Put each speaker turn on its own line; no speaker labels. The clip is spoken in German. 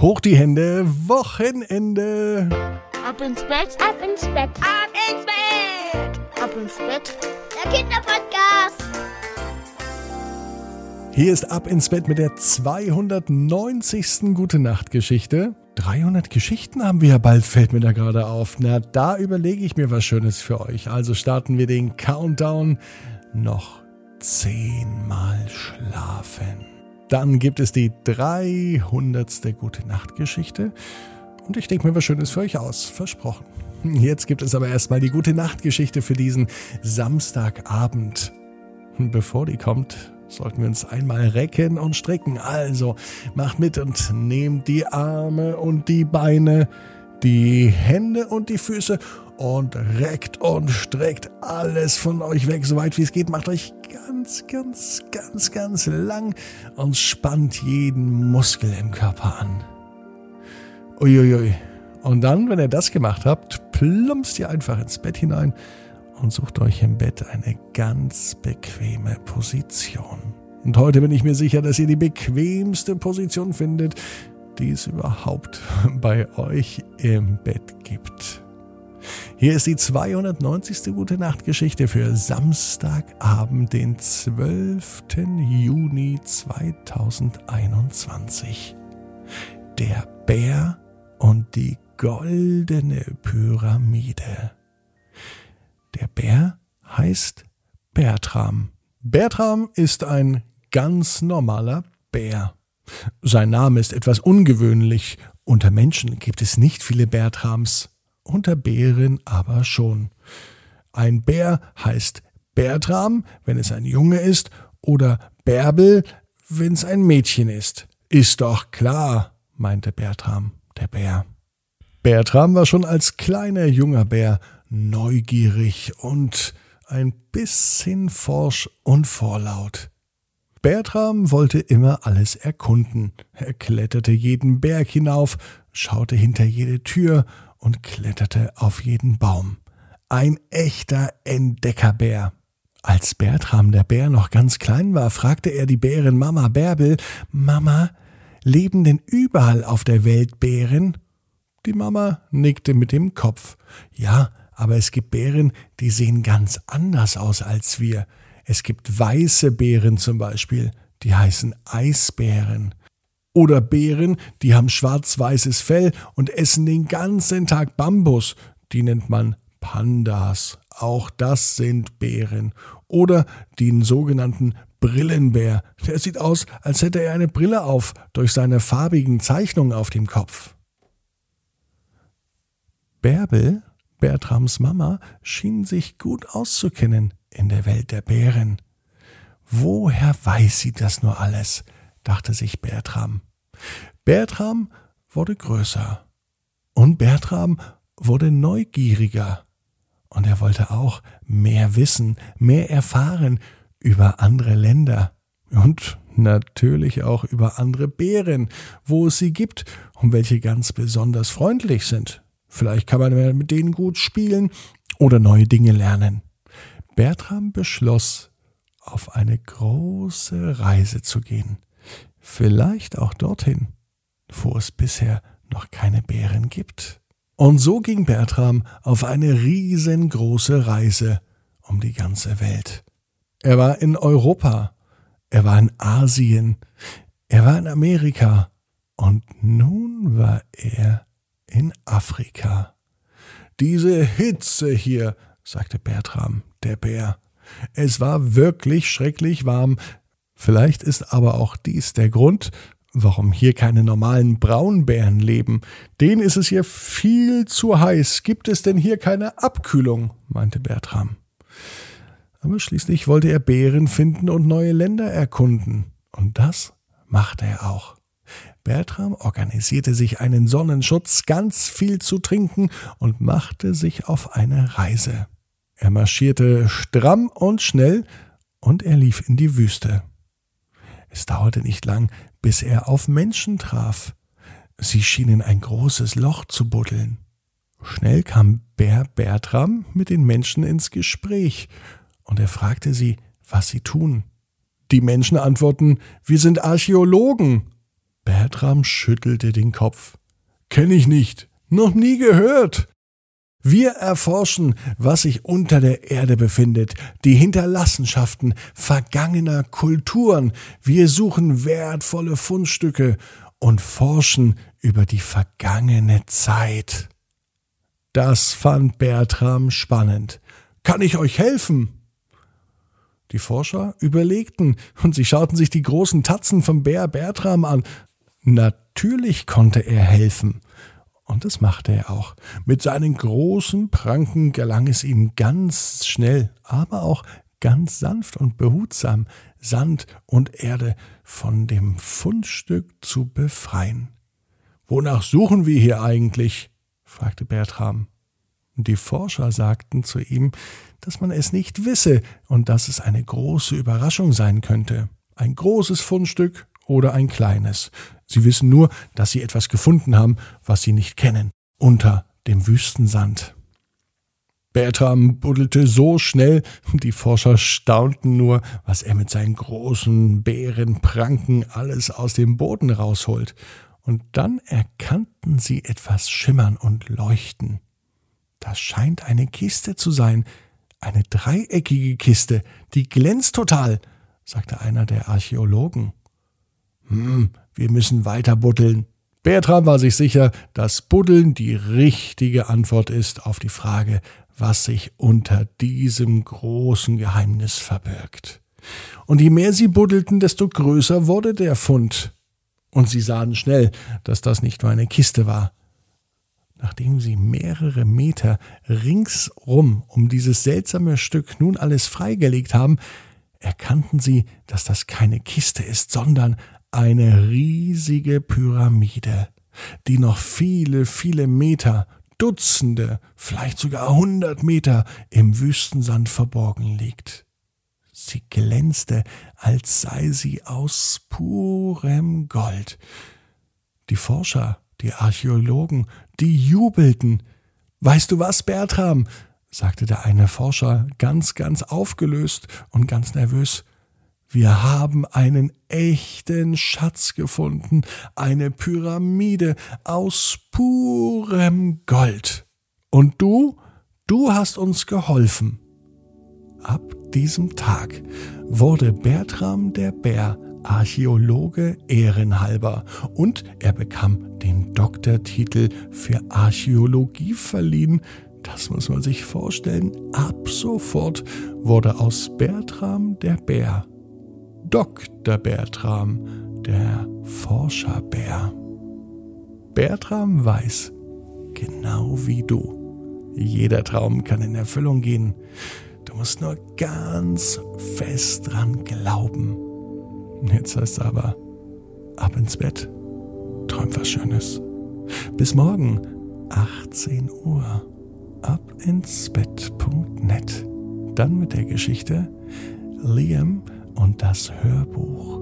Hoch die Hände, Wochenende.
Ab ins Bett, ab ins Bett,
ab ins Bett,
ab ins Bett.
Der Kinderpodcast.
Hier ist Ab ins Bett mit der 290. Gute Nacht Geschichte. 300 Geschichten haben wir ja bald, fällt mir da gerade auf. Na, da überlege ich mir was Schönes für euch. Also starten wir den Countdown. Noch zehnmal schlafen. Dann gibt es die 300. Gute Nacht Geschichte. Und ich denke mir was Schönes für euch aus. Versprochen. Jetzt gibt es aber erstmal die Gute Nacht Geschichte für diesen Samstagabend. Bevor die kommt, sollten wir uns einmal recken und strecken. Also macht mit und nehmt die Arme und die Beine, die Hände und die Füße und reckt und streckt alles von euch weg, so weit wie es geht. Macht euch ganz, ganz, ganz, ganz lang und spannt jeden Muskel im Körper an. Uiuiui. Und dann, wenn ihr das gemacht habt, plumpst ihr einfach ins Bett hinein und sucht euch im Bett eine ganz bequeme Position. Und heute bin ich mir sicher, dass ihr die bequemste Position findet, die es überhaupt bei euch im Bett gibt. Hier ist die 290. Gute Nacht Geschichte für Samstagabend, den 12. Juni 2021. Der Bär und die goldene Pyramide. Der Bär heißt Bertram. Bertram ist ein ganz normaler Bär. Sein Name ist etwas ungewöhnlich. Unter Menschen gibt es nicht viele Bertrams unter Bären aber schon. Ein Bär heißt Bertram, wenn es ein Junge ist, oder Bärbel, wenn es ein Mädchen ist. Ist doch klar, meinte Bertram, der Bär. Bertram war schon als kleiner junger Bär neugierig und ein bisschen forsch und vorlaut. Bertram wollte immer alles erkunden. Er kletterte jeden Berg hinauf, schaute hinter jede Tür und kletterte auf jeden Baum. Ein echter Entdeckerbär. Als Bertram der Bär noch ganz klein war, fragte er die Bärin Mama Bärbel, Mama, leben denn überall auf der Welt Bären? Die Mama nickte mit dem Kopf. Ja, aber es gibt Bären, die sehen ganz anders aus als wir. Es gibt weiße Bären zum Beispiel, die heißen Eisbären. Oder Bären, die haben schwarz-weißes Fell und essen den ganzen Tag Bambus. Die nennt man Pandas. Auch das sind Bären. Oder den sogenannten Brillenbär. Der sieht aus, als hätte er eine Brille auf durch seine farbigen Zeichnungen auf dem Kopf. Bärbel, Bertrams Mama, schien sich gut auszukennen in der Welt der Bären. Woher weiß sie das nur alles? dachte sich Bertram. Bertram wurde größer. Und Bertram wurde neugieriger. Und er wollte auch mehr wissen, mehr erfahren über andere Länder und natürlich auch über andere Bären, wo es sie gibt und welche ganz besonders freundlich sind. Vielleicht kann man mit denen gut spielen oder neue Dinge lernen. Bertram beschloss, auf eine große Reise zu gehen. Vielleicht auch dorhin, wo es bisher noch keine Bären gibt. Und so ging Bertram auf eine riesengroße Reise um die ganze Welt. Er war in Europa, er war in Asien, er war in Amerika und nun war er in Afrika. Diese Hitze hier, sagte Bertram, der Bär. Es war wirklich schrecklich warm, Vielleicht ist aber auch dies der Grund, warum hier keine normalen Braunbären leben. Denen ist es hier viel zu heiß. Gibt es denn hier keine Abkühlung? meinte Bertram. Aber schließlich wollte er Bären finden und neue Länder erkunden. Und das machte er auch. Bertram organisierte sich einen Sonnenschutz, ganz viel zu trinken und machte sich auf eine Reise. Er marschierte stramm und schnell und er lief in die Wüste. Es dauerte nicht lang, bis er auf Menschen traf. Sie schienen ein großes Loch zu buddeln. Schnell kam Bär Bertram mit den Menschen ins Gespräch, und er fragte sie, was sie tun. Die Menschen antworten, wir sind Archäologen. Bertram schüttelte den Kopf. Kenn ich nicht, noch nie gehört. Wir erforschen, was sich unter der Erde befindet, die Hinterlassenschaften vergangener Kulturen. Wir suchen wertvolle Fundstücke und forschen über die vergangene Zeit. Das fand Bertram spannend. Kann ich euch helfen? Die Forscher überlegten und sie schauten sich die großen Tatzen vom Bär Bertram an. Natürlich konnte er helfen. Und das machte er auch. Mit seinen großen Pranken gelang es ihm ganz schnell, aber auch ganz sanft und behutsam, Sand und Erde von dem Fundstück zu befreien. Wonach suchen wir hier eigentlich? fragte Bertram. Die Forscher sagten zu ihm, dass man es nicht wisse und dass es eine große Überraschung sein könnte. Ein großes Fundstück oder ein kleines. Sie wissen nur, dass sie etwas gefunden haben, was sie nicht kennen, unter dem Wüstensand. Bertram buddelte so schnell, die Forscher staunten nur, was er mit seinen großen Bärenpranken alles aus dem Boden rausholt. Und dann erkannten sie etwas schimmern und leuchten. Das scheint eine Kiste zu sein, eine dreieckige Kiste, die glänzt total, sagte einer der Archäologen. Hm, wir müssen weiter buddeln. Bertram war sich sicher, dass Buddeln die richtige Antwort ist auf die Frage, was sich unter diesem großen Geheimnis verbirgt. Und je mehr sie buddelten, desto größer wurde der Fund. Und sie sahen schnell, dass das nicht nur eine Kiste war. Nachdem sie mehrere Meter ringsrum um dieses seltsame Stück nun alles freigelegt haben, erkannten sie, dass das keine Kiste ist, sondern eine riesige Pyramide, die noch viele, viele Meter, Dutzende, vielleicht sogar hundert Meter im Wüstensand verborgen liegt. Sie glänzte, als sei sie aus purem Gold. Die Forscher, die Archäologen, die jubelten. Weißt du was, Bertram? sagte der eine Forscher ganz, ganz aufgelöst und ganz nervös. Wir haben einen echten Schatz gefunden, eine Pyramide aus purem Gold. Und du, du hast uns geholfen. Ab diesem Tag wurde Bertram der Bär Archäologe ehrenhalber und er bekam den Doktortitel für Archäologie verliehen. Das muss man sich vorstellen. Ab sofort wurde aus Bertram der Bär Dr. Bertram, der Forscherbär. Bertram weiß, genau wie du, jeder Traum kann in Erfüllung gehen. Du musst nur ganz fest dran glauben. Jetzt heißt es aber, ab ins Bett, träum was Schönes. Bis morgen, 18 Uhr, ab ins Bett.net. Dann mit der Geschichte Liam und das Hörbuch